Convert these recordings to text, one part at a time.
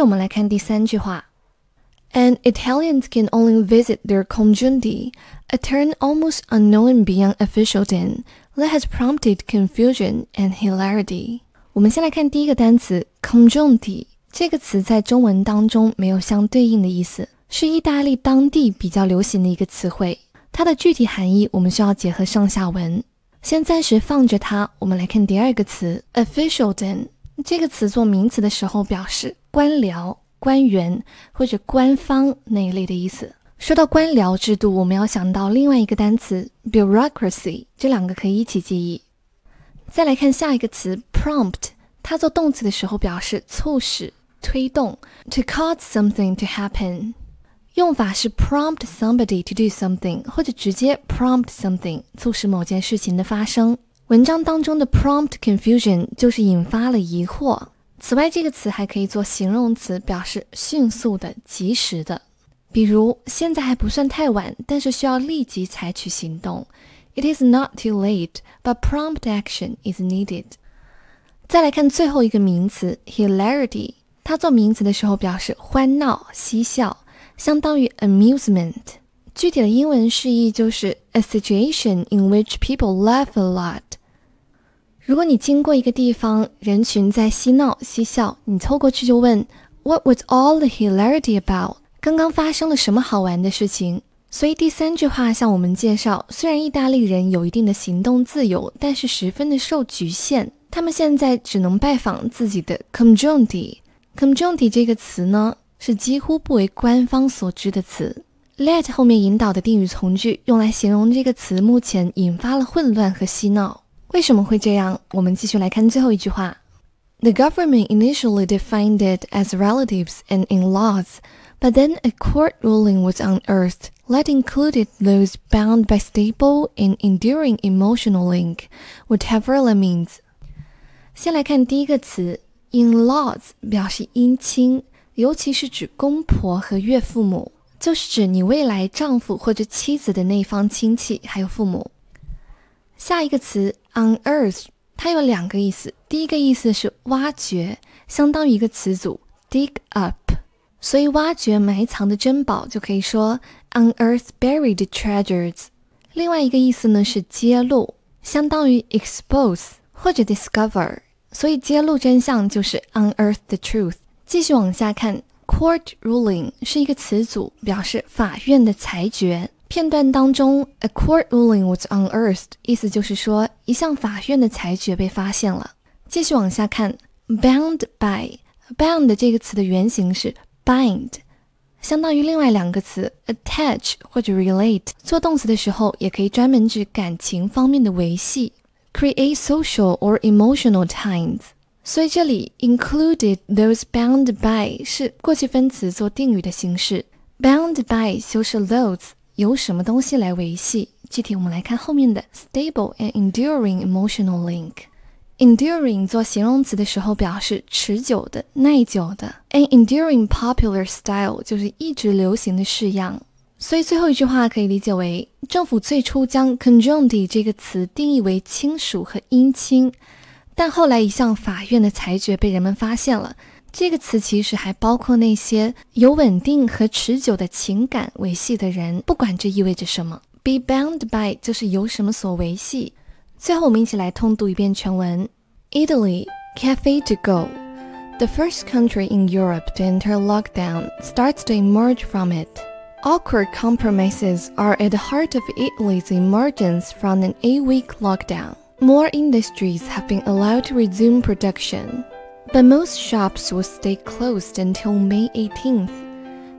我们来看第三句话，An Italians can only visit their congiunti, a term almost unknown beyond officialdom that has prompted confusion and hilarity。我们先来看第一个单词 congiunti，这个词在中文当中没有相对应的意思，是意大利当地比较流行的一个词汇。它的具体含义我们需要结合上下文，先暂时放着它。我们来看第二个词 officialdom。这个词做名词的时候，表示官僚、官员或者官方那一类的意思。说到官僚制度，我们要想到另外一个单词 bureaucracy，这两个可以一起记忆。再来看下一个词 prompt，它做动词的时候表示促使、推动，to cause something to happen。用法是 prompt somebody to do something，或者直接 prompt something，促使某件事情的发生。文章当中的 prompt confusion 就是引发了疑惑。此外，这个词还可以做形容词，表示迅速的、及时的。比如，现在还不算太晚，但是需要立即采取行动。It is not too late, but prompt action is needed。再来看最后一个名词 hilarity，它做名词的时候表示欢闹、嬉笑，相当于 amusement。具体的英文释义就是 a situation in which people laugh a lot。如果你经过一个地方，人群在嬉闹嬉笑，你凑过去就问 What was all the hilarity about？刚刚发生了什么好玩的事情？所以第三句话向我们介绍，虽然意大利人有一定的行动自由，但是十分的受局限。他们现在只能拜访自己的 congiunti。congiunti 这个词呢，是几乎不为官方所知的词。let 后面引导的定语从句用来形容这个词目前引发了混乱和嬉闹。为什么会这样？我们继续来看最后一句话。The government initially defined it as relatives and in-laws, but then a court ruling was unearthed that included those bound by stable and enduring emotional link, whatever that means. 先来看第一个词，in-laws 表示姻亲，尤其是指公婆和岳父母，就是指你未来丈夫或者妻子的那方亲戚还有父母。 下一个词 unearth，它有两个意思。第一个意思是挖掘，相当于一个词组 dig up，所以挖掘埋藏的珍宝就可以说 unearth buried treasures。另外一个意思呢是揭露，相当于 expose 或者 discover，所以揭露真相就是 unearth the truth。继续往下看，court ruling 是一个词组，表示法院的裁决。片段当中，a court ruling was unearthed，意思就是说一项法院的裁决被发现了。继续往下看，bound by，bound 这个词的原型是 bind，相当于另外两个词 attach 或者 relate。做动词的时候，也可以专门指感情方面的维系，create social or emotional ties。所以这里 included those bound by 是过去分词做定语的形式，bound by 修饰 those。由什么东西来维系？具体我们来看后面的 stable and enduring emotional link。enduring 做形容词的时候表示持久的、耐久的。an enduring popular style 就是一直流行的式样。所以最后一句话可以理解为，政府最初将 congiunti 这个词定义为亲属和姻亲，但后来一项法院的裁决被人们发现了。这个词其实还包括那些有稳定和持久的情感维系的人，不管这意味着什么。Be bound by 就是由什么所维系。最后，我们一起来通读一遍全文。Italy, cafe to go. The first country in Europe to enter lockdown starts to emerge from it. Awkward compromises are at the heart of Italy's emergence from an eight-week lockdown. More industries have been allowed to resume production. But most shops will stay closed until May 18th.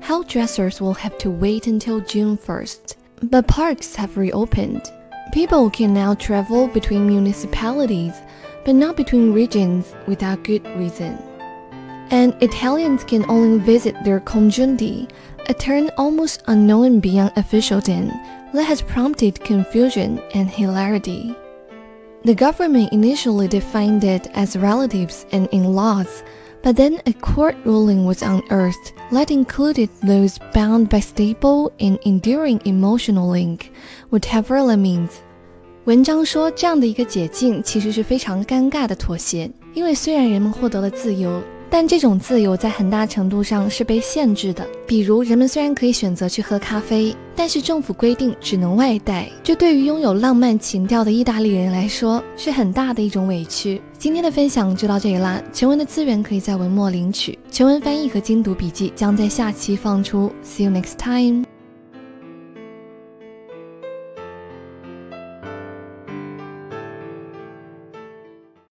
Hairdressers will have to wait until June 1st. But parks have reopened. People can now travel between municipalities, but not between regions without good reason. And Italians can only visit their congiunti, a term almost unknown beyond officialdom that has prompted confusion and hilarity. The government initially defined it as relatives and in-laws, but then a court ruling was unearthed that included those bound by stable and enduring emotional link, whatever that means. 文章说，这样的一个解禁其实是非常尴尬的妥协，因为虽然人们获得了自由， 但这种自由在很大程度上是被限制的。比如，人们虽然可以选择去喝咖啡，但是政府规定只能外带，这对于拥有浪漫情调的意大利人来说是很大的一种委屈。今天的分享就到这里啦，全文的资源可以在文末领取，全文翻译和精读笔记将在下期放出。See you next time.